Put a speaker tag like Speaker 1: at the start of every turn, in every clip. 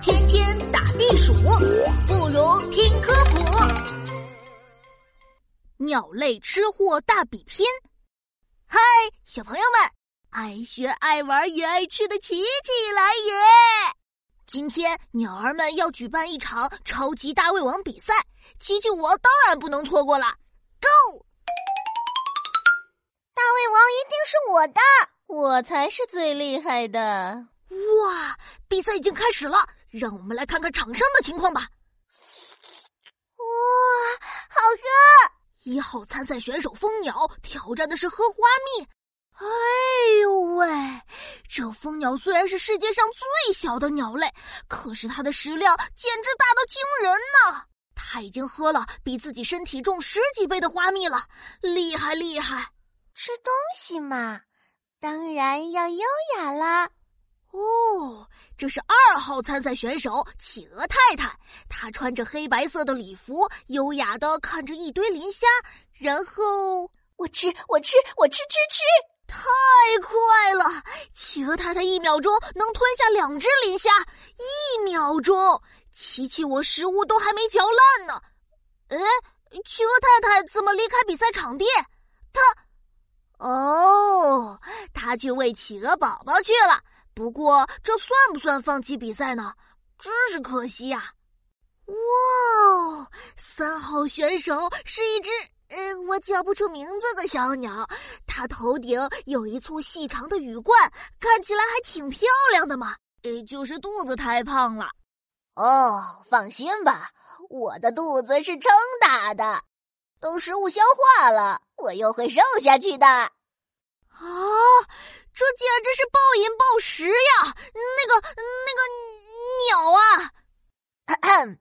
Speaker 1: 天天打地鼠，不如听科普。鸟类吃货大比拼。嗨，小朋友们，爱学爱玩也爱吃的琪琪来也！今天鸟儿们要举办一场超级大胃王比赛，琪琪我当然不能错过了。Go！
Speaker 2: 大胃王一定是我的，
Speaker 3: 我才是最厉害的！
Speaker 1: 哇，比赛已经开始了，让我们来看看场上的情况吧。
Speaker 2: 哇，好喝！
Speaker 1: 一号参赛选手蜂鸟挑战的是喝花蜜。哎呦喂，这蜂鸟虽然是世界上最小的鸟类，可是它的食量简直大到惊人呢！它已经喝了比自己身体重十几倍的花蜜了，厉害厉害！
Speaker 2: 吃东西嘛，当然要优雅啦。
Speaker 1: 哦，这是二号参赛选手企鹅太太，她穿着黑白色的礼服，优雅的看着一堆磷虾，然后
Speaker 2: 我吃，我吃，我吃吃吃，
Speaker 1: 太快了！企鹅太太一秒钟能吞下两只磷虾，一秒钟，琪琪我食物都还没嚼烂呢。哎，企鹅太太怎么离开比赛场地？她，哦，她去喂企鹅宝宝去了。不过，这算不算放弃比赛呢？真是可惜呀！哇哦，三号选手是一只呃，我叫不出名字的小鸟，它头顶有一簇细长的羽冠，看起来还挺漂亮的嘛。呃，就是肚子太胖了。
Speaker 2: 哦，放心吧，我的肚子是撑大的，等食物消化了，我又会瘦下去的。啊！
Speaker 1: 这简直是暴饮暴食呀！那个那个鸟
Speaker 2: 啊，咳咳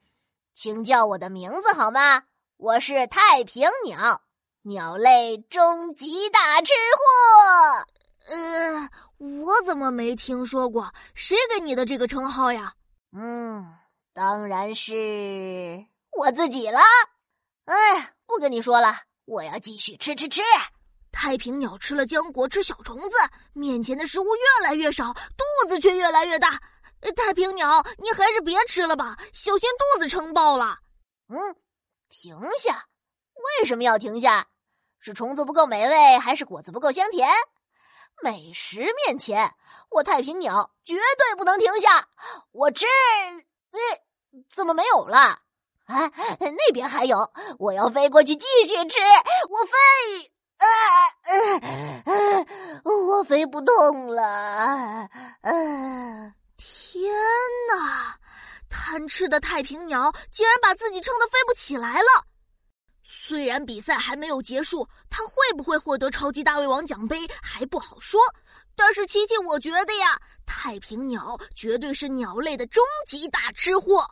Speaker 2: 请叫我的名字好吗？我是太平鸟，鸟类终极大吃
Speaker 1: 货。呃，我怎么没听说过？谁给你的这个称号呀？
Speaker 2: 嗯，当然是我自己了。哎，不跟你说了，我要继续吃吃吃。
Speaker 1: 太平鸟吃了浆果，吃小虫子，面前的食物越来越少，肚子却越来越大。太平鸟，你还是别吃了吧，小心肚子撑爆了。
Speaker 2: 嗯，停下！为什么要停下？是虫子不够美味，还是果子不够香甜？美食面前，我太平鸟绝对不能停下。我吃，哎，怎么没有了？哎，那边还有，我要飞过去继续吃。我飞。啊啊！飞不动了！啊！
Speaker 1: 天哪！贪吃的太平鸟竟然把自己撑得飞不起来了。虽然比赛还没有结束，它会不会获得超级大胃王奖杯还不好说。但是琪琪，我觉得呀，太平鸟绝对是鸟类的终极大吃货。